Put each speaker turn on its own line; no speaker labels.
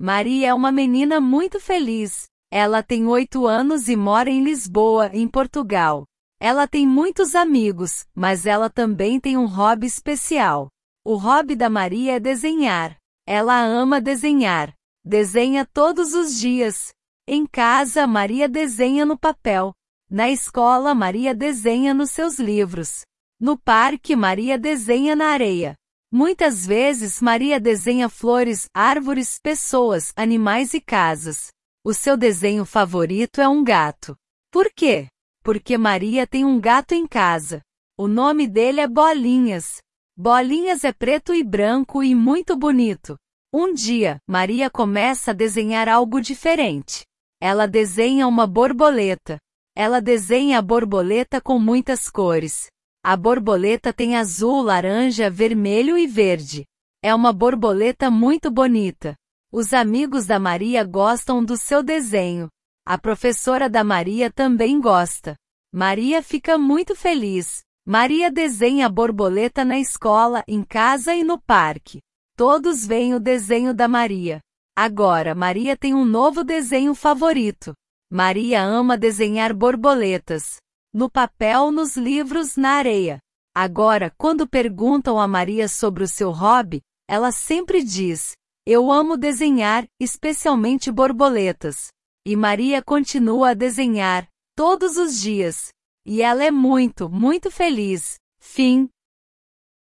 Maria é uma menina muito feliz. Ela tem oito anos e mora em Lisboa, em Portugal. Ela tem muitos amigos, mas ela também tem um hobby especial. O hobby da Maria é desenhar. Ela ama desenhar. Desenha todos os dias. Em casa, Maria desenha no papel. Na escola, Maria desenha nos seus livros. No parque, Maria desenha na areia. Muitas vezes, Maria desenha flores, árvores, pessoas, animais e casas. O seu desenho favorito é um gato. Por quê? Porque Maria tem um gato em casa. O nome dele é Bolinhas. Bolinhas é preto e branco e muito bonito. Um dia, Maria começa a desenhar algo diferente. Ela desenha uma borboleta. Ela desenha a borboleta com muitas cores. A borboleta tem azul, laranja, vermelho e verde. É uma borboleta muito bonita. Os amigos da Maria gostam do seu desenho. A professora da Maria também gosta. Maria fica muito feliz. Maria desenha a borboleta na escola, em casa e no parque. Todos veem o desenho da Maria. Agora, Maria tem um novo desenho favorito. Maria ama desenhar borboletas. No papel, nos livros, na areia. Agora, quando perguntam a Maria sobre o seu hobby, ela sempre diz: Eu amo desenhar, especialmente borboletas. E Maria continua a desenhar, todos os dias. E ela é muito, muito feliz. Fim.